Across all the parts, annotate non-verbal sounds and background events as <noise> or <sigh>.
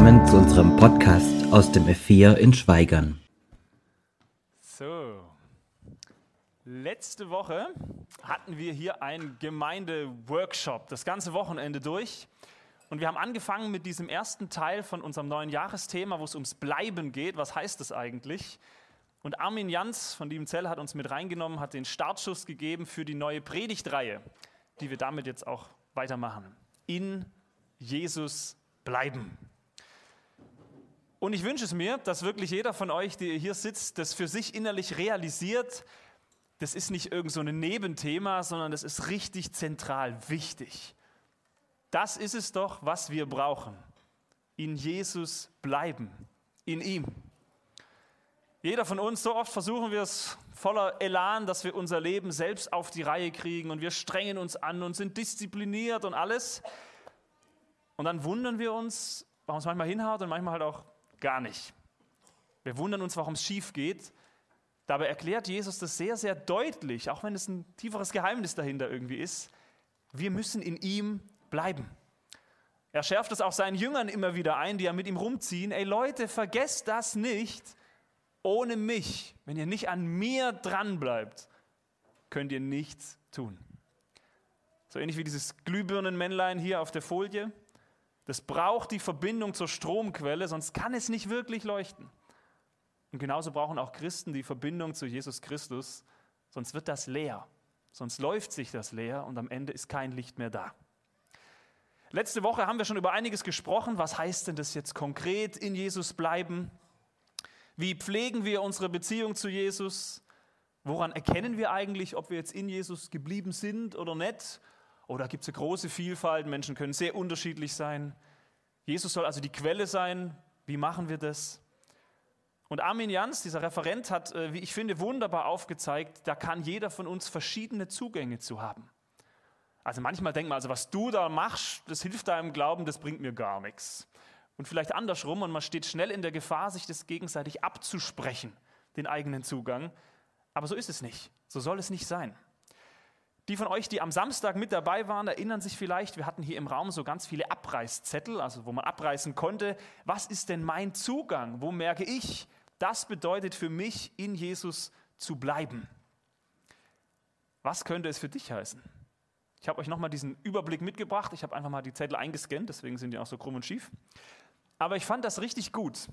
Willkommen zu unserem Podcast aus dem F4 in Schweigern. So, letzte Woche hatten wir hier einen Gemeindeworkshop, das ganze Wochenende durch. Und wir haben angefangen mit diesem ersten Teil von unserem neuen Jahresthema, wo es ums Bleiben geht. Was heißt das eigentlich? Und Armin Jans von Liebenzell hat uns mit reingenommen, hat den Startschuss gegeben für die neue Predigtreihe, die wir damit jetzt auch weitermachen. In Jesus bleiben. Und ich wünsche es mir, dass wirklich jeder von euch, der hier sitzt, das für sich innerlich realisiert. Das ist nicht irgend so ein Nebenthema, sondern das ist richtig zentral wichtig. Das ist es doch, was wir brauchen. In Jesus bleiben, in ihm. Jeder von uns, so oft versuchen wir es voller Elan, dass wir unser Leben selbst auf die Reihe kriegen und wir strengen uns an und sind diszipliniert und alles. Und dann wundern wir uns, warum es manchmal hinhaut und manchmal halt auch gar nicht. Wir wundern uns, warum es schief geht. Dabei erklärt Jesus das sehr, sehr deutlich, auch wenn es ein tieferes Geheimnis dahinter irgendwie ist. Wir müssen in ihm bleiben. Er schärft es auch seinen Jüngern immer wieder ein, die ja mit ihm rumziehen. Ey Leute, vergesst das nicht ohne mich, wenn ihr nicht an mir dran bleibt, könnt ihr nichts tun. So ähnlich wie dieses Glühbirnenmännlein hier auf der Folie. Das braucht die Verbindung zur Stromquelle, sonst kann es nicht wirklich leuchten. Und genauso brauchen auch Christen die Verbindung zu Jesus Christus, sonst wird das leer. Sonst läuft sich das leer und am Ende ist kein Licht mehr da. Letzte Woche haben wir schon über einiges gesprochen. Was heißt denn das jetzt konkret in Jesus bleiben? Wie pflegen wir unsere Beziehung zu Jesus? Woran erkennen wir eigentlich, ob wir jetzt in Jesus geblieben sind oder nicht? Oder gibt es eine große Vielfalt? Menschen können sehr unterschiedlich sein. Jesus soll also die Quelle sein. Wie machen wir das? Und Armin Jans, dieser Referent, hat, äh, wie ich finde, wunderbar aufgezeigt, da kann jeder von uns verschiedene Zugänge zu haben. Also manchmal denkt man, also was du da machst, das hilft deinem Glauben, das bringt mir gar nichts. Und vielleicht andersrum und man steht schnell in der Gefahr, sich das gegenseitig abzusprechen, den eigenen Zugang. Aber so ist es nicht. So soll es nicht sein. Die von euch, die am Samstag mit dabei waren, erinnern sich vielleicht, wir hatten hier im Raum so ganz viele Abreißzettel, also wo man abreißen konnte. Was ist denn mein Zugang? Wo merke ich, das bedeutet für mich, in Jesus zu bleiben? Was könnte es für dich heißen? Ich habe euch nochmal diesen Überblick mitgebracht. Ich habe einfach mal die Zettel eingescannt, deswegen sind die auch so krumm und schief. Aber ich fand das richtig gut.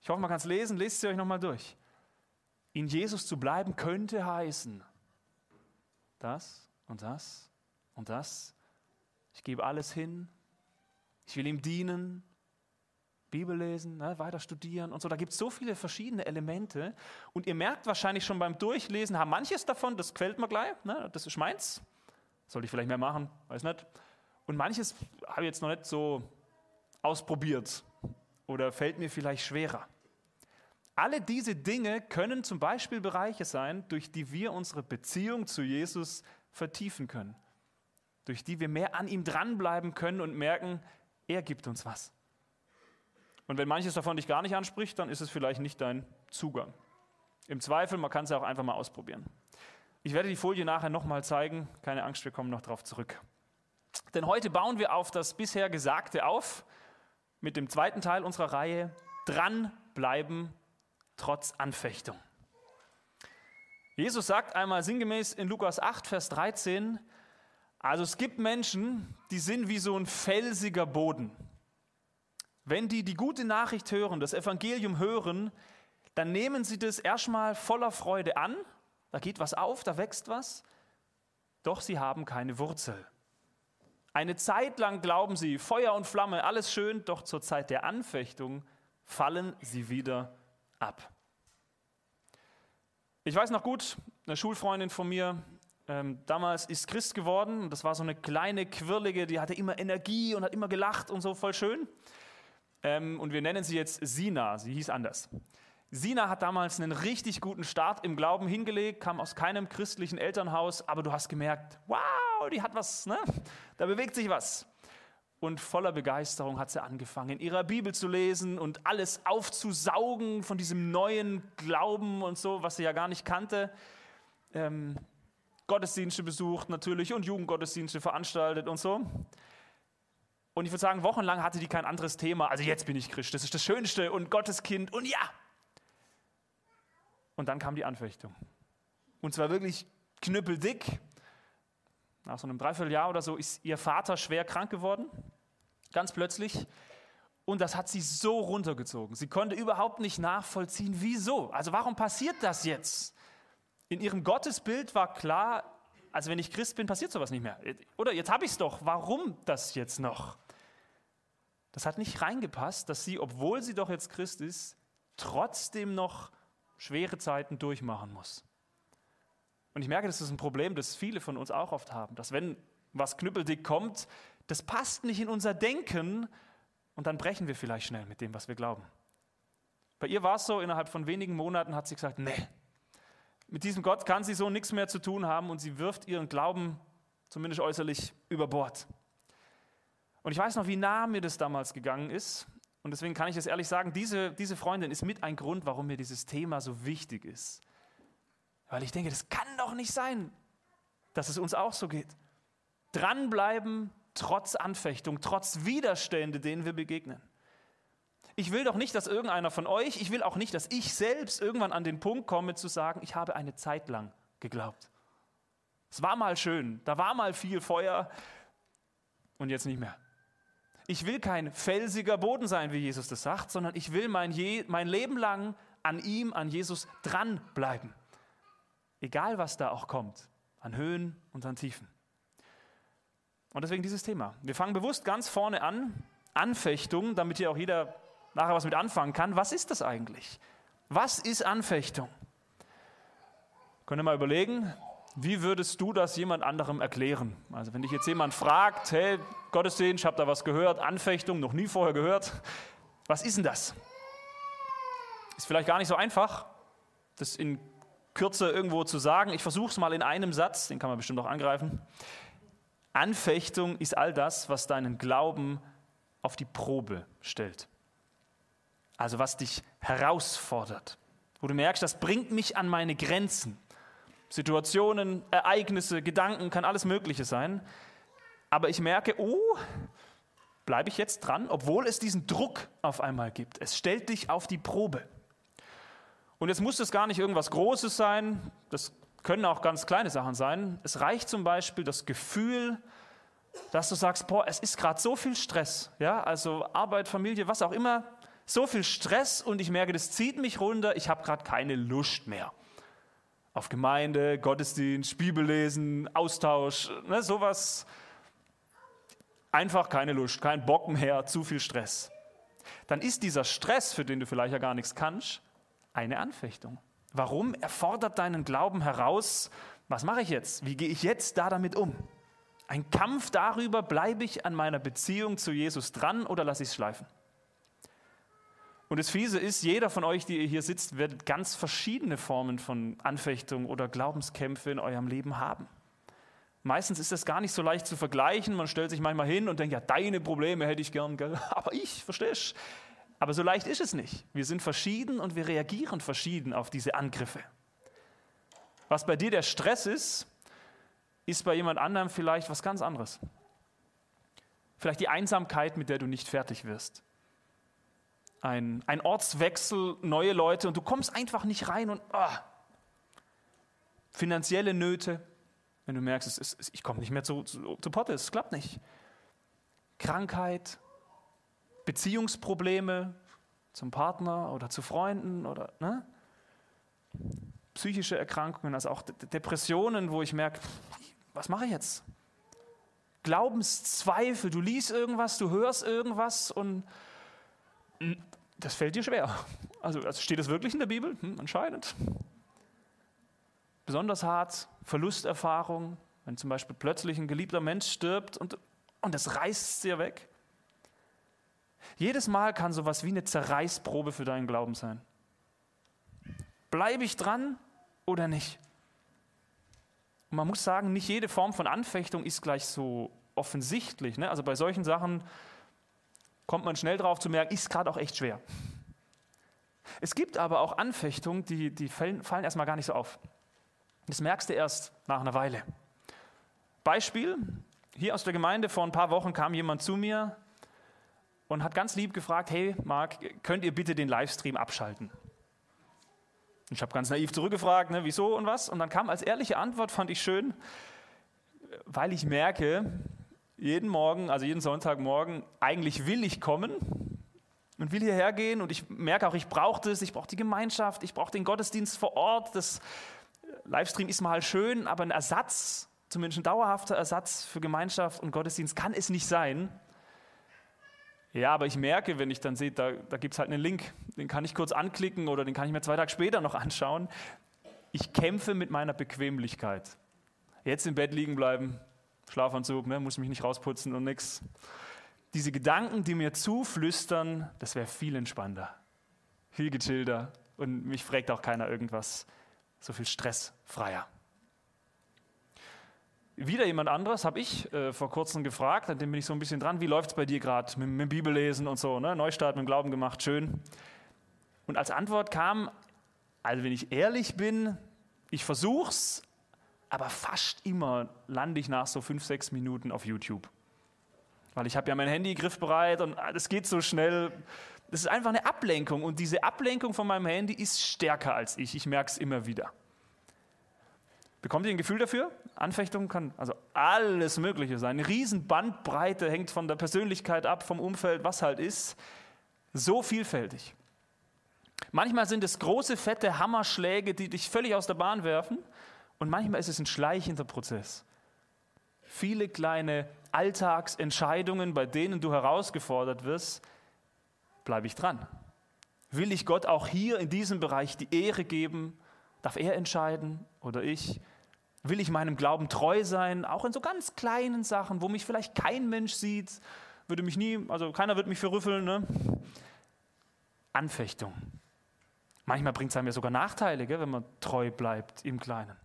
Ich hoffe, man kann es lesen. Lest sie euch nochmal durch. In Jesus zu bleiben könnte heißen, das und das und das. Ich gebe alles hin. Ich will ihm dienen. Bibel lesen, ne, weiter studieren und so. Da gibt es so viele verschiedene Elemente. Und ihr merkt wahrscheinlich schon beim Durchlesen, haben manches davon, das quält mir gleich, ne, das ist meins. Sollte ich vielleicht mehr machen, weiß nicht. Und manches habe ich jetzt noch nicht so ausprobiert oder fällt mir vielleicht schwerer. Alle diese Dinge können zum Beispiel Bereiche sein, durch die wir unsere Beziehung zu Jesus vertiefen können, durch die wir mehr an ihm dranbleiben können und merken, er gibt uns was. Und wenn manches davon dich gar nicht anspricht, dann ist es vielleicht nicht dein Zugang. Im Zweifel, man kann es auch einfach mal ausprobieren. Ich werde die Folie nachher nochmal zeigen. Keine Angst, wir kommen noch darauf zurück. Denn heute bauen wir auf das bisher Gesagte auf mit dem zweiten Teil unserer Reihe dranbleiben trotz Anfechtung. Jesus sagt einmal sinngemäß in Lukas 8, Vers 13, also es gibt Menschen, die sind wie so ein felsiger Boden. Wenn die die gute Nachricht hören, das Evangelium hören, dann nehmen sie das erstmal voller Freude an, da geht was auf, da wächst was, doch sie haben keine Wurzel. Eine Zeit lang glauben sie, Feuer und Flamme, alles schön, doch zur Zeit der Anfechtung fallen sie wieder ab. Ich weiß noch gut, eine Schulfreundin von mir, ähm, damals ist Christ geworden und das war so eine kleine, quirlige, die hatte immer Energie und hat immer gelacht und so, voll schön. Ähm, und wir nennen sie jetzt Sina, sie hieß anders. Sina hat damals einen richtig guten Start im Glauben hingelegt, kam aus keinem christlichen Elternhaus, aber du hast gemerkt, wow, die hat was, ne? da bewegt sich was. Und voller Begeisterung hat sie angefangen, in ihrer Bibel zu lesen und alles aufzusaugen von diesem neuen Glauben und so, was sie ja gar nicht kannte. Ähm, Gottesdienste besucht natürlich und Jugendgottesdienste veranstaltet und so. Und ich würde sagen, wochenlang hatte die kein anderes Thema. Also jetzt bin ich Christ, das ist das Schönste und Gottes Kind und ja. Und dann kam die Anfechtung. Und zwar wirklich knüppeldick. Nach so einem Dreivierteljahr oder so ist ihr Vater schwer krank geworden. Ganz plötzlich. Und das hat sie so runtergezogen. Sie konnte überhaupt nicht nachvollziehen, wieso. Also warum passiert das jetzt? In ihrem Gottesbild war klar, also wenn ich Christ bin, passiert sowas nicht mehr. Oder jetzt habe ich es doch. Warum das jetzt noch? Das hat nicht reingepasst, dass sie, obwohl sie doch jetzt Christ ist, trotzdem noch schwere Zeiten durchmachen muss. Und ich merke, das ist ein Problem, das viele von uns auch oft haben, dass wenn was knüppeldick kommt, das passt nicht in unser Denken und dann brechen wir vielleicht schnell mit dem, was wir glauben. Bei ihr war es so, innerhalb von wenigen Monaten hat sie gesagt, nee, mit diesem Gott kann sie so nichts mehr zu tun haben und sie wirft ihren Glauben, zumindest äußerlich, über Bord. Und ich weiß noch, wie nah mir das damals gegangen ist. Und deswegen kann ich es ehrlich sagen, diese, diese Freundin ist mit ein Grund, warum mir dieses Thema so wichtig ist. Weil ich denke, das kann doch nicht sein, dass es uns auch so geht. Dranbleiben trotz Anfechtung, trotz Widerstände, denen wir begegnen. Ich will doch nicht, dass irgendeiner von euch, ich will auch nicht, dass ich selbst irgendwann an den Punkt komme zu sagen, ich habe eine Zeit lang geglaubt. Es war mal schön, da war mal viel Feuer und jetzt nicht mehr. Ich will kein felsiger Boden sein, wie Jesus das sagt, sondern ich will mein, Je mein Leben lang an ihm, an Jesus dranbleiben. Egal, was da auch kommt, an Höhen und an Tiefen. Und deswegen dieses Thema. Wir fangen bewusst ganz vorne an, Anfechtung, damit hier auch jeder nachher was mit anfangen kann. Was ist das eigentlich? Was ist Anfechtung? Könnt ihr mal überlegen, wie würdest du das jemand anderem erklären? Also wenn dich jetzt jemand fragt, hey, Gottesdienst, ich habe da was gehört, Anfechtung, noch nie vorher gehört. Was ist denn das? Ist vielleicht gar nicht so einfach, das in Kürze irgendwo zu sagen. Ich versuche es mal in einem Satz, den kann man bestimmt auch angreifen. Anfechtung ist all das, was deinen Glauben auf die Probe stellt. Also was dich herausfordert, wo du merkst, das bringt mich an meine Grenzen. Situationen, Ereignisse, Gedanken, kann alles Mögliche sein. Aber ich merke, oh, bleibe ich jetzt dran, obwohl es diesen Druck auf einmal gibt. Es stellt dich auf die Probe. Und jetzt muss es gar nicht irgendwas Großes sein, das können auch ganz kleine Sachen sein. Es reicht zum Beispiel das Gefühl, dass du sagst, boah, es ist gerade so viel Stress, ja, also Arbeit, Familie, was auch immer, so viel Stress und ich merke, das zieht mich runter, ich habe gerade keine Lust mehr auf Gemeinde, Gottesdienst, Bibellesen, Austausch, ne, sowas. Einfach keine Lust, kein Bock mehr, zu viel Stress. Dann ist dieser Stress, für den du vielleicht ja gar nichts kannst, eine Anfechtung. Warum? Er fordert deinen Glauben heraus. Was mache ich jetzt? Wie gehe ich jetzt da damit um? Ein Kampf darüber, bleibe ich an meiner Beziehung zu Jesus dran oder lasse ich es schleifen? Und das Fiese ist, jeder von euch, die hier sitzt, wird ganz verschiedene Formen von Anfechtung oder Glaubenskämpfe in eurem Leben haben. Meistens ist das gar nicht so leicht zu vergleichen. Man stellt sich manchmal hin und denkt, ja, deine Probleme hätte ich gern, <laughs> aber ich, verstehst Aber so leicht ist es nicht. Wir sind verschieden und wir reagieren verschieden auf diese Angriffe. Was bei dir der Stress ist, ist bei jemand anderem vielleicht was ganz anderes. Vielleicht die Einsamkeit, mit der du nicht fertig wirst ein, ein Ortswechsel, neue Leute und du kommst einfach nicht rein und oh, finanzielle Nöte, wenn du merkst, ist, ich komme nicht mehr zu, zu, zu Potte, es klappt nicht. Krankheit, Beziehungsprobleme zum Partner oder zu Freunden oder ne? psychische Erkrankungen, also auch Depressionen, wo ich merke, was mache ich jetzt? Glaubenszweifel, du liest irgendwas, du hörst irgendwas und das fällt dir schwer. Also, also steht es wirklich in der Bibel? Hm, anscheinend. Besonders hart, Verlusterfahrung, wenn zum Beispiel plötzlich ein geliebter Mensch stirbt und, und das reißt dir weg. Jedes Mal kann sowas wie eine Zerreißprobe für deinen Glauben sein. Bleibe ich dran oder nicht? Und man muss sagen, nicht jede Form von Anfechtung ist gleich so offensichtlich. Ne? Also bei solchen Sachen kommt man schnell drauf zu merken, ist gerade auch echt schwer. Es gibt aber auch Anfechtungen, die, die fallen, fallen erstmal gar nicht so auf. Das merkst du erst nach einer Weile. Beispiel, hier aus der Gemeinde vor ein paar Wochen kam jemand zu mir und hat ganz lieb gefragt, hey Marc, könnt ihr bitte den Livestream abschalten? Ich habe ganz naiv zurückgefragt, ne, wieso und was. Und dann kam als ehrliche Antwort, fand ich schön, weil ich merke, jeden Morgen, also jeden Sonntagmorgen, eigentlich will ich kommen und will hierher gehen und ich merke auch, ich brauche das, ich brauche die Gemeinschaft, ich brauche den Gottesdienst vor Ort. Das Livestream ist mal schön, aber ein Ersatz, zumindest ein dauerhafter Ersatz für Gemeinschaft und Gottesdienst kann es nicht sein. Ja, aber ich merke, wenn ich dann sehe, da, da gibt es halt einen Link, den kann ich kurz anklicken oder den kann ich mir zwei Tage später noch anschauen. Ich kämpfe mit meiner Bequemlichkeit. Jetzt im Bett liegen bleiben, Schlafanzug, ne, muss mich nicht rausputzen und nichts. Diese Gedanken, die mir zuflüstern, das wäre viel entspannter, viel gechillter und mich fragt auch keiner irgendwas, so viel stressfreier. Wieder jemand anderes habe ich äh, vor kurzem gefragt, an dem bin ich so ein bisschen dran, wie läuft es bei dir gerade mit, mit dem Bibellesen und so, ne? Neustart mit dem Glauben gemacht, schön. Und als Antwort kam, also wenn ich ehrlich bin, ich versuch's, aber fast immer lande ich nach so fünf, sechs Minuten auf YouTube. Weil ich habe ja mein Handy griffbereit und es geht so schnell. Das ist einfach eine Ablenkung und diese Ablenkung von meinem Handy ist stärker als ich. Ich merke es immer wieder. Bekommt ihr ein Gefühl dafür? Anfechtung kann also alles Mögliche sein. Eine riesen Bandbreite hängt von der Persönlichkeit ab, vom Umfeld, was halt ist. So vielfältig. Manchmal sind es große, fette Hammerschläge, die dich völlig aus der Bahn werfen. Und manchmal ist es ein schleichender Prozess. Viele kleine Alltagsentscheidungen, bei denen du herausgefordert wirst, bleibe ich dran. Will ich Gott auch hier in diesem Bereich die Ehre geben? Darf er entscheiden oder ich? Will ich meinem Glauben treu sein, auch in so ganz kleinen Sachen, wo mich vielleicht kein Mensch sieht, würde mich nie, also keiner wird mich verrüffeln. Ne? Anfechtung. Manchmal bringt es einem ja sogar Nachteile, gell, wenn man treu bleibt im Kleinen.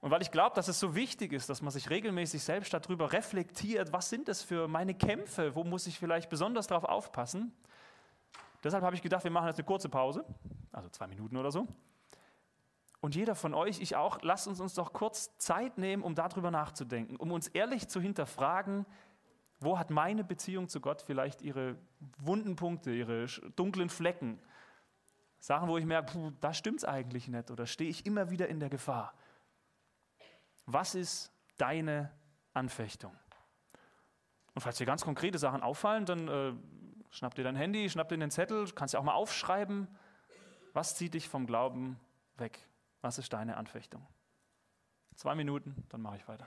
Und weil ich glaube, dass es so wichtig ist, dass man sich regelmäßig selbst darüber reflektiert, was sind das für meine Kämpfe, wo muss ich vielleicht besonders darauf aufpassen. Deshalb habe ich gedacht, wir machen jetzt eine kurze Pause, also zwei Minuten oder so. Und jeder von euch, ich auch, lasst uns uns doch kurz Zeit nehmen, um darüber nachzudenken, um uns ehrlich zu hinterfragen, wo hat meine Beziehung zu Gott vielleicht ihre wunden Punkte, ihre dunklen Flecken, Sachen, wo ich merke, da stimmt es eigentlich nicht oder stehe ich immer wieder in der Gefahr. Was ist deine Anfechtung? Und falls dir ganz konkrete Sachen auffallen, dann äh, schnapp dir dein Handy, schnapp dir den Zettel, kannst ja auch mal aufschreiben, was zieht dich vom Glauben weg? Was ist deine Anfechtung? Zwei Minuten, dann mache ich weiter.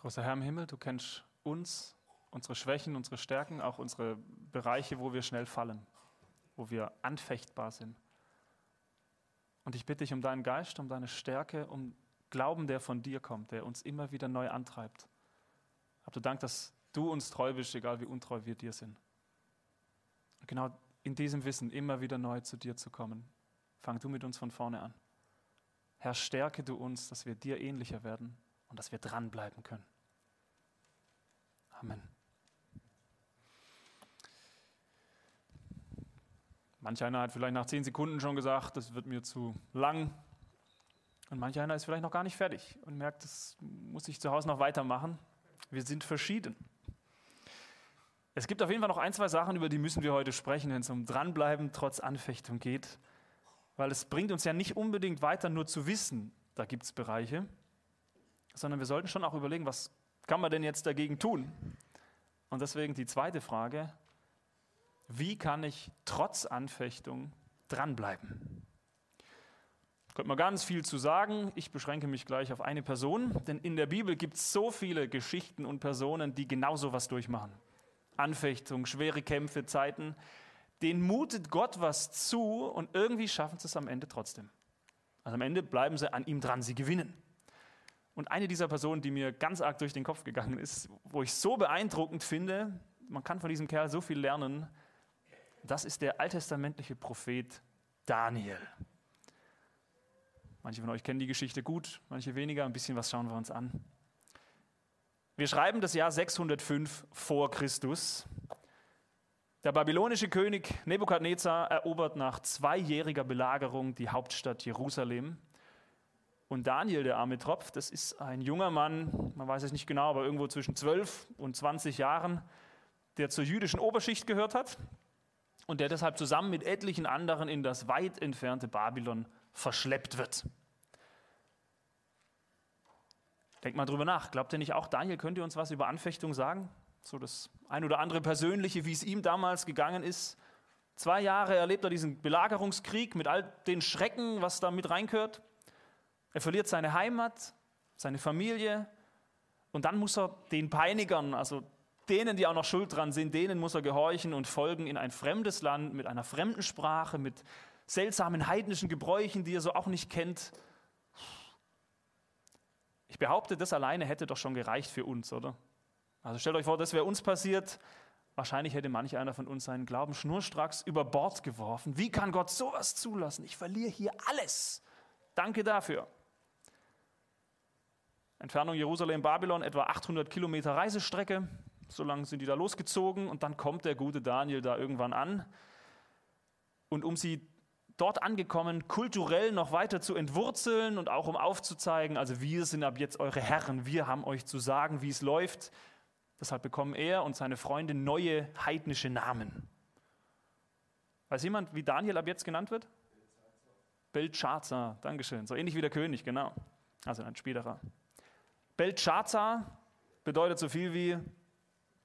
Großer Herr im Himmel, du kennst uns, unsere Schwächen, unsere Stärken, auch unsere Bereiche, wo wir schnell fallen, wo wir anfechtbar sind. Und ich bitte dich um deinen Geist, um deine Stärke, um Glauben, der von dir kommt, der uns immer wieder neu antreibt. Hab du Dank, dass du uns treu bist, egal wie untreu wir dir sind. Und genau in diesem Wissen immer wieder neu zu dir zu kommen. Fang du mit uns von vorne an. Herr, stärke du uns, dass wir dir ähnlicher werden und dass wir dranbleiben können. Amen. Manch einer hat vielleicht nach zehn Sekunden schon gesagt, das wird mir zu lang. Und manch einer ist vielleicht noch gar nicht fertig und merkt, das muss ich zu Hause noch weitermachen. Wir sind verschieden. Es gibt auf jeden Fall noch ein, zwei Sachen, über die müssen wir heute sprechen, wenn es um Dranbleiben trotz Anfechtung geht. Weil es bringt uns ja nicht unbedingt weiter, nur zu wissen, da gibt es Bereiche, sondern wir sollten schon auch überlegen, was kann man denn jetzt dagegen tun? Und deswegen die zweite Frage, wie kann ich trotz Anfechtung dranbleiben? Könnte man ganz viel zu sagen. Ich beschränke mich gleich auf eine Person, denn in der Bibel gibt es so viele Geschichten und Personen, die genau so was durchmachen. Anfechtung, schwere Kämpfe, Zeiten. Denen mutet Gott was zu und irgendwie schaffen sie es am Ende trotzdem. Also am Ende bleiben sie an ihm dran, sie gewinnen. Und eine dieser Personen, die mir ganz arg durch den Kopf gegangen ist, wo ich so beeindruckend finde, man kann von diesem Kerl so viel lernen, das ist der alttestamentliche Prophet Daniel. Manche von euch kennen die Geschichte gut, manche weniger. Ein bisschen was schauen wir uns an. Wir schreiben das Jahr 605 vor Christus. Der babylonische König Nebukadnezar erobert nach zweijähriger Belagerung die Hauptstadt Jerusalem. Und Daniel, der arme Tropf, das ist ein junger Mann, man weiß es nicht genau, aber irgendwo zwischen 12 und 20 Jahren, der zur jüdischen Oberschicht gehört hat und der deshalb zusammen mit etlichen anderen in das weit entfernte Babylon verschleppt wird. Denkt mal drüber nach. Glaubt ihr nicht auch, Daniel könnte uns was über Anfechtung sagen? So das ein oder andere Persönliche, wie es ihm damals gegangen ist. Zwei Jahre erlebt er diesen Belagerungskrieg mit all den Schrecken, was da mit reinkört. Er verliert seine Heimat, seine Familie und dann muss er den Peinigern, also denen, die auch noch schuld dran sind, denen muss er gehorchen und folgen in ein fremdes Land mit einer fremden Sprache, mit seltsamen heidnischen Gebräuchen, die er so auch nicht kennt. Ich behaupte, das alleine hätte doch schon gereicht für uns, oder? Also stellt euch vor, das wäre uns passiert. Wahrscheinlich hätte manch einer von uns seinen Glauben schnurstracks über Bord geworfen. Wie kann Gott sowas zulassen? Ich verliere hier alles. Danke dafür. Entfernung Jerusalem-Babylon, etwa 800 Kilometer Reisestrecke. So lange sind die da losgezogen und dann kommt der gute Daniel da irgendwann an. Und um sie dort angekommen, kulturell noch weiter zu entwurzeln und auch um aufzuzeigen, also wir sind ab jetzt eure Herren, wir haben euch zu sagen, wie es läuft. Deshalb bekommen er und seine Freunde neue heidnische Namen. Weiß jemand, wie Daniel ab jetzt genannt wird? Belshazzar, Dankeschön. So ähnlich wie der König, genau. Also ein späterer. Belshazzar bedeutet so viel wie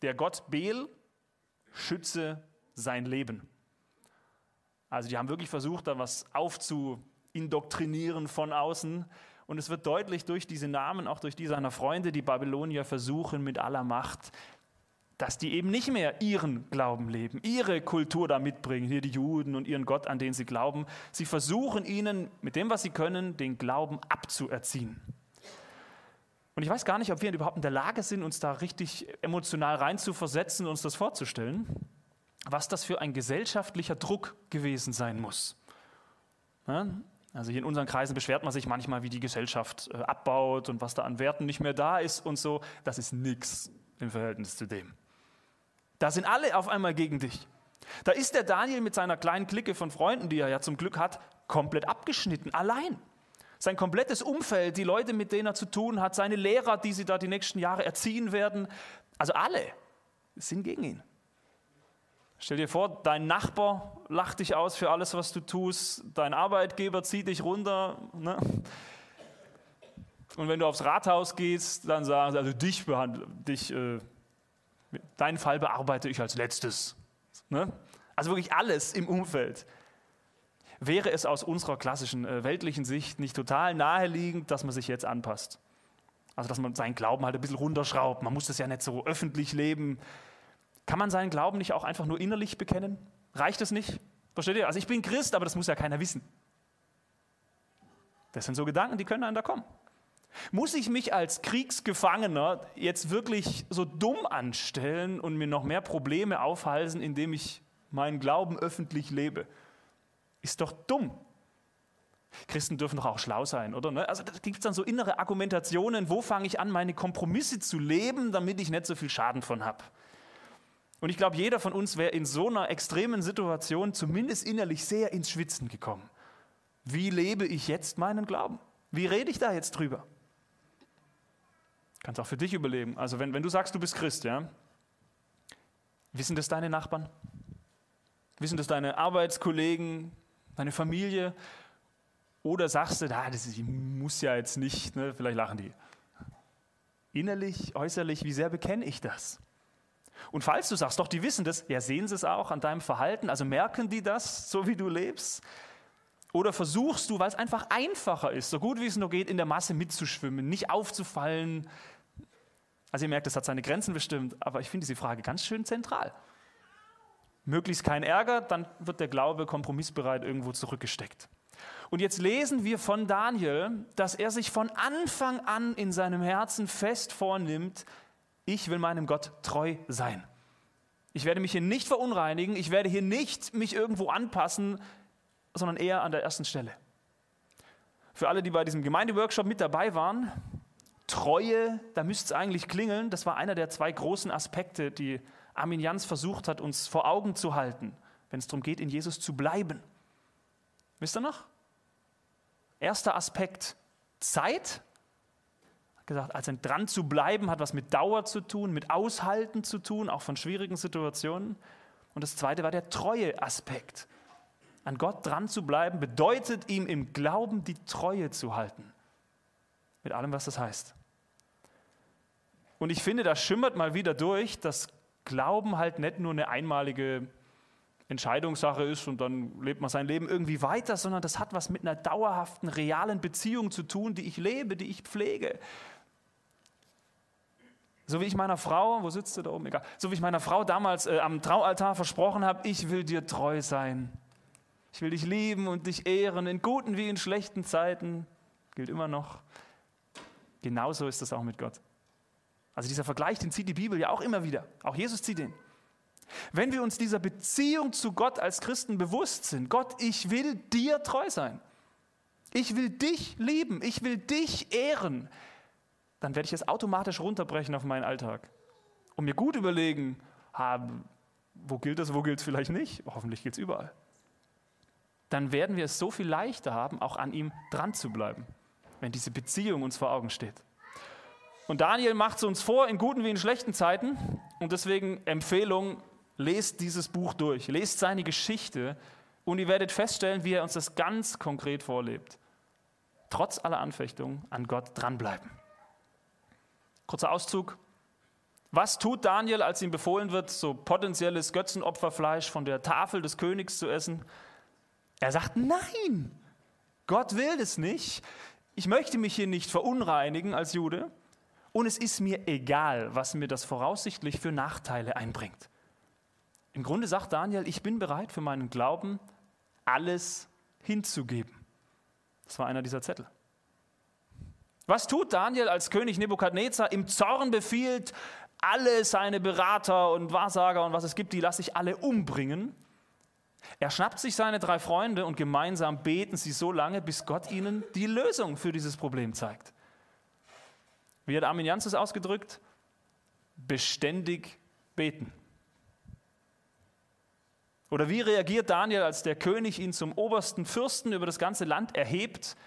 der Gott Bel schütze sein Leben. Also die haben wirklich versucht, da was aufzuindoktrinieren von außen. Und es wird deutlich durch diese Namen, auch durch die seiner Freunde, die Babylonier versuchen mit aller Macht, dass die eben nicht mehr ihren Glauben leben, ihre Kultur da mitbringen, hier die Juden und ihren Gott, an den sie glauben. Sie versuchen ihnen mit dem, was sie können, den Glauben abzuerziehen. Und ich weiß gar nicht, ob wir überhaupt in der Lage sind, uns da richtig emotional reinzuversetzen und uns das vorzustellen, was das für ein gesellschaftlicher Druck gewesen sein muss. Ja? Also hier in unseren Kreisen beschwert man sich manchmal, wie die Gesellschaft äh, abbaut und was da an Werten nicht mehr da ist und so. Das ist nichts im Verhältnis zu dem. Da sind alle auf einmal gegen dich. Da ist der Daniel mit seiner kleinen Clique von Freunden, die er ja zum Glück hat, komplett abgeschnitten, allein. Sein komplettes Umfeld, die Leute, mit denen er zu tun hat, seine Lehrer, die sie da die nächsten Jahre erziehen werden, also alle sind gegen ihn. Stell dir vor, dein Nachbar lacht dich aus für alles, was du tust, dein Arbeitgeber zieht dich runter. Ne? Und wenn du aufs Rathaus gehst, dann sagen sie, also dich behandle, dich, äh, deinen Fall bearbeite ich als letztes. Ne? Also wirklich alles im Umfeld. Wäre es aus unserer klassischen äh, weltlichen Sicht nicht total naheliegend, dass man sich jetzt anpasst? Also, dass man seinen Glauben halt ein bisschen runterschraubt. Man muss das ja nicht so öffentlich leben. Kann man seinen Glauben nicht auch einfach nur innerlich bekennen? Reicht es nicht? Versteht ihr? Also, ich bin Christ, aber das muss ja keiner wissen. Das sind so Gedanken, die können einem da kommen. Muss ich mich als Kriegsgefangener jetzt wirklich so dumm anstellen und mir noch mehr Probleme aufhalsen, indem ich meinen Glauben öffentlich lebe? Ist doch dumm. Christen dürfen doch auch schlau sein, oder? Ne? Also da gibt es dann so innere Argumentationen, wo fange ich an, meine Kompromisse zu leben, damit ich nicht so viel Schaden von habe. Und ich glaube, jeder von uns wäre in so einer extremen Situation zumindest innerlich sehr ins Schwitzen gekommen. Wie lebe ich jetzt meinen Glauben? Wie rede ich da jetzt drüber? Kannst auch für dich überleben. Also wenn, wenn du sagst, du bist Christ, ja, wissen das deine Nachbarn? Wissen das deine Arbeitskollegen, deine Familie? Oder sagst du, ah, das muss ja jetzt nicht, ne? vielleicht lachen die. Innerlich, äußerlich, wie sehr bekenne ich das? Und falls du sagst, doch, die wissen das, ja, sehen sie es auch an deinem Verhalten, also merken die das, so wie du lebst? Oder versuchst du, weil es einfach einfacher ist, so gut wie es nur geht, in der Masse mitzuschwimmen, nicht aufzufallen? Also ihr merkt, das hat seine Grenzen bestimmt, aber ich finde diese Frage ganz schön zentral. Möglichst kein Ärger, dann wird der Glaube kompromissbereit irgendwo zurückgesteckt. Und jetzt lesen wir von Daniel, dass er sich von Anfang an in seinem Herzen fest vornimmt, ich will meinem Gott treu sein. Ich werde mich hier nicht verunreinigen, ich werde hier nicht mich irgendwo anpassen, sondern eher an der ersten Stelle. Für alle, die bei diesem Gemeindeworkshop mit dabei waren, Treue, da müsste es eigentlich klingeln, das war einer der zwei großen Aspekte, die Armin Jans versucht hat, uns vor Augen zu halten, wenn es darum geht, in Jesus zu bleiben. Wisst ihr noch? Erster Aspekt, Zeit. Hat gesagt, also dran zu bleiben hat was mit Dauer zu tun, mit Aushalten zu tun, auch von schwierigen Situationen. Und das zweite war der Treue-Aspekt. An Gott dran zu bleiben bedeutet ihm im Glauben die Treue zu halten. Mit allem, was das heißt. Und ich finde, da schimmert mal wieder durch, dass Glauben halt nicht nur eine einmalige Entscheidungssache ist und dann lebt man sein Leben irgendwie weiter, sondern das hat was mit einer dauerhaften, realen Beziehung zu tun, die ich lebe, die ich pflege. So wie ich meiner Frau, wo sitzt du da oben? Egal. So wie ich meiner Frau damals äh, am Traualtar versprochen habe, ich will dir treu sein. Ich will dich lieben und dich ehren, in guten wie in schlechten Zeiten. Gilt immer noch. Genauso ist das auch mit Gott. Also dieser Vergleich, den zieht die Bibel ja auch immer wieder. Auch Jesus zieht den. Wenn wir uns dieser Beziehung zu Gott als Christen bewusst sind, Gott, ich will dir treu sein, ich will dich lieben, ich will dich ehren, dann werde ich es automatisch runterbrechen auf meinen Alltag und mir gut überlegen, wo gilt das, wo gilt es vielleicht nicht, hoffentlich gilt es überall. Dann werden wir es so viel leichter haben, auch an ihm dran zu bleiben, wenn diese Beziehung uns vor Augen steht. Und Daniel macht es uns vor, in guten wie in schlechten Zeiten. Und deswegen Empfehlung, Lest dieses Buch durch, lest seine Geschichte und ihr werdet feststellen, wie er uns das ganz konkret vorlebt. Trotz aller Anfechtungen an Gott dranbleiben. Kurzer Auszug. Was tut Daniel, als ihm befohlen wird, so potenzielles Götzenopferfleisch von der Tafel des Königs zu essen? Er sagt, nein, Gott will es nicht. Ich möchte mich hier nicht verunreinigen als Jude. Und es ist mir egal, was mir das voraussichtlich für Nachteile einbringt. Im Grunde sagt Daniel, ich bin bereit für meinen Glauben alles hinzugeben. Das war einer dieser Zettel. Was tut Daniel, als König Nebukadnezar im Zorn befiehlt, alle seine Berater und Wahrsager und was es gibt, die lasse ich alle umbringen? Er schnappt sich seine drei Freunde und gemeinsam beten sie so lange, bis Gott ihnen die Lösung für dieses Problem zeigt. Wie hat Armin Jans es ausgedrückt? Beständig beten. Oder wie reagiert Daniel, als der König ihn zum obersten Fürsten über das ganze Land erhebt?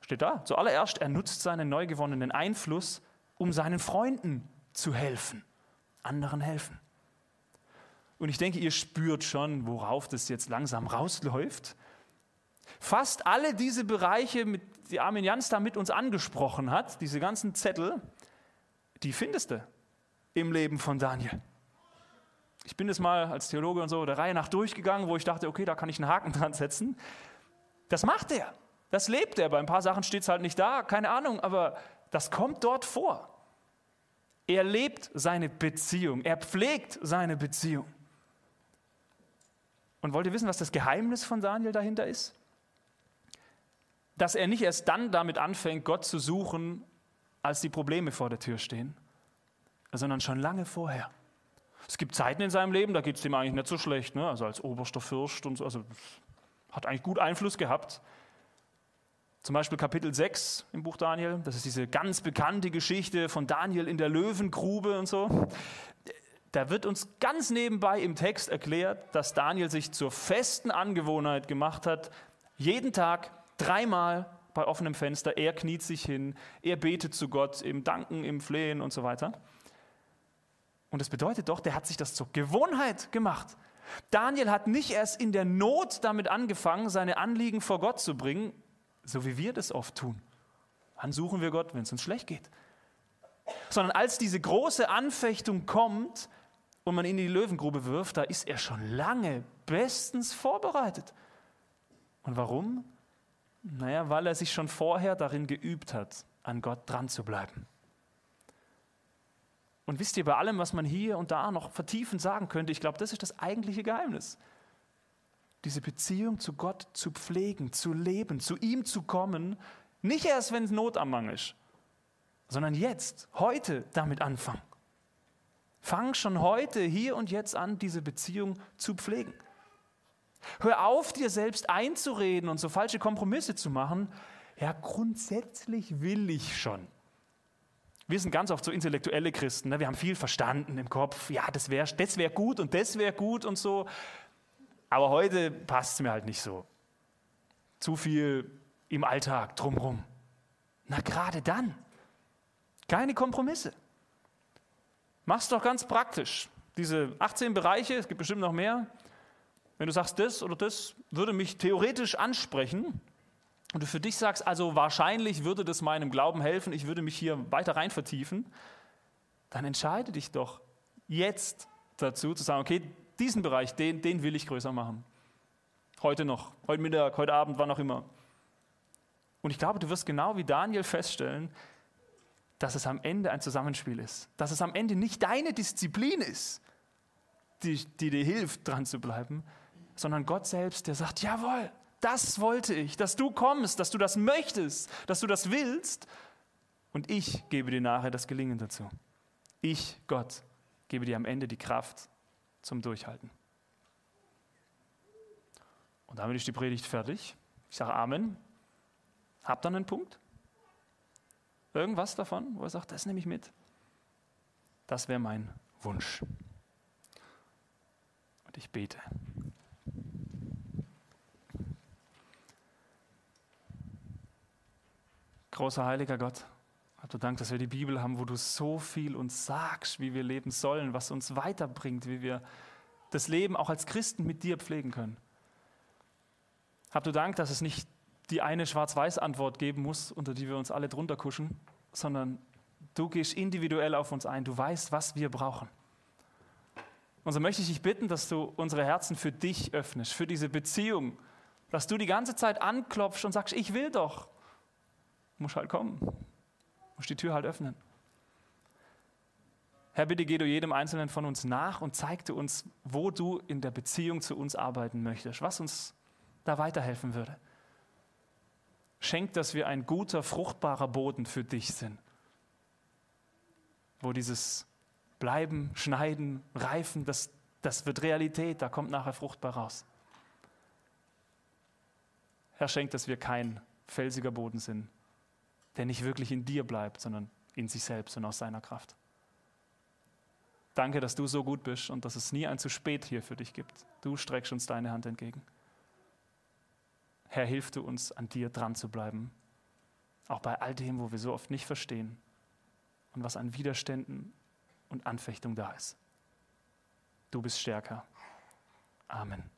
Steht da, zuallererst, er nutzt seinen neu gewonnenen Einfluss, um seinen Freunden zu helfen, anderen helfen. Und ich denke, ihr spürt schon, worauf das jetzt langsam rausläuft. Fast alle diese Bereiche, die Armin Jans da mit uns angesprochen hat, diese ganzen Zettel, die findest du im Leben von Daniel. Ich bin es mal als Theologe und so der Reihe nach durchgegangen, wo ich dachte, okay, da kann ich einen Haken <laughs> dran setzen. Das macht er. Das lebt er. Bei ein paar Sachen steht es halt nicht da, keine Ahnung, aber Das kommt dort vor. Er lebt seine Beziehung, er pflegt seine Beziehung. Und wollt ihr wissen, was das Geheimnis von Daniel dahinter ist? Dass er nicht erst dann damit anfängt, Gott zu suchen, als die Probleme vor der Tür stehen, sondern schon lange vorher. Es gibt Zeiten in seinem Leben, da geht es dem eigentlich nicht so schlecht, ne? also als oberster Fürst und so, also hat eigentlich gut Einfluss gehabt. Zum Beispiel Kapitel 6 im Buch Daniel, das ist diese ganz bekannte Geschichte von Daniel in der Löwengrube und so. Da wird uns ganz nebenbei im Text erklärt, dass Daniel sich zur festen Angewohnheit gemacht hat, jeden Tag dreimal bei offenem Fenster, er kniet sich hin, er betet zu Gott im Danken, im Flehen und so weiter. Und das bedeutet doch, der hat sich das zur Gewohnheit gemacht. Daniel hat nicht erst in der Not damit angefangen, seine Anliegen vor Gott zu bringen, so wie wir das oft tun. Wann suchen wir Gott, wenn es uns schlecht geht? Sondern als diese große Anfechtung kommt und man ihn in die Löwengrube wirft, da ist er schon lange bestens vorbereitet. Und warum? Naja, weil er sich schon vorher darin geübt hat, an Gott dran zu bleiben. Und wisst ihr, bei allem, was man hier und da noch vertiefend sagen könnte, ich glaube, das ist das eigentliche Geheimnis diese Beziehung zu Gott zu pflegen, zu leben, zu ihm zu kommen, nicht erst, wenn es Not am Mangel ist, sondern jetzt, heute damit anfangen. Fang schon heute, hier und jetzt an, diese Beziehung zu pflegen. Hör auf, dir selbst einzureden und so falsche Kompromisse zu machen. Ja, grundsätzlich will ich schon. Wir sind ganz oft so intellektuelle Christen. Ne? Wir haben viel verstanden im Kopf. Ja, das wäre das wär gut und das wäre gut und so. Aber heute passt es mir halt nicht so. Zu viel im Alltag drumherum. Na, gerade dann. Keine Kompromisse. Mach's doch ganz praktisch. Diese 18 Bereiche, es gibt bestimmt noch mehr. Wenn du sagst, das oder das würde mich theoretisch ansprechen und du für dich sagst, also wahrscheinlich würde das meinem Glauben helfen, ich würde mich hier weiter rein vertiefen, dann entscheide dich doch jetzt dazu zu sagen, okay, diesen Bereich, den, den will ich größer machen. Heute noch, heute Mittag, heute Abend, wann auch immer. Und ich glaube, du wirst genau wie Daniel feststellen, dass es am Ende ein Zusammenspiel ist. Dass es am Ende nicht deine Disziplin ist, die, die dir hilft, dran zu bleiben, sondern Gott selbst, der sagt, jawohl, das wollte ich, dass du kommst, dass du das möchtest, dass du das willst. Und ich gebe dir nachher das Gelingen dazu. Ich, Gott, gebe dir am Ende die Kraft zum Durchhalten. Und damit ist die Predigt fertig. Ich sage Amen. Habt ihr einen Punkt? Irgendwas davon, wo er sagt, das nehme ich mit? Das wäre mein Wunsch. Und ich bete. Großer heiliger Gott, hab du Dank, dass wir die Bibel haben, wo du so viel uns sagst, wie wir leben sollen, was uns weiterbringt, wie wir das Leben auch als Christen mit dir pflegen können. Hab du Dank, dass es nicht die eine Schwarz-Weiß-Antwort geben muss, unter die wir uns alle drunter kuschen, sondern du gehst individuell auf uns ein. Du weißt, was wir brauchen. Und so möchte ich dich bitten, dass du unsere Herzen für dich öffnest, für diese Beziehung, dass du die ganze Zeit anklopfst und sagst, ich will doch. Musst halt kommen musst die Tür halt öffnen. Herr, bitte geh du jedem Einzelnen von uns nach und zeig du uns, wo du in der Beziehung zu uns arbeiten möchtest, was uns da weiterhelfen würde. Schenk, dass wir ein guter, fruchtbarer Boden für dich sind, wo dieses Bleiben, Schneiden, Reifen, das, das wird Realität, da kommt nachher fruchtbar raus. Herr, schenk, dass wir kein felsiger Boden sind, der nicht wirklich in dir bleibt, sondern in sich selbst und aus seiner Kraft. Danke, dass du so gut bist und dass es nie ein zu spät hier für dich gibt. Du streckst uns deine Hand entgegen. Herr, hilf du uns, an dir dran zu bleiben, auch bei all dem, wo wir so oft nicht verstehen und was an Widerständen und Anfechtung da ist. Du bist stärker. Amen.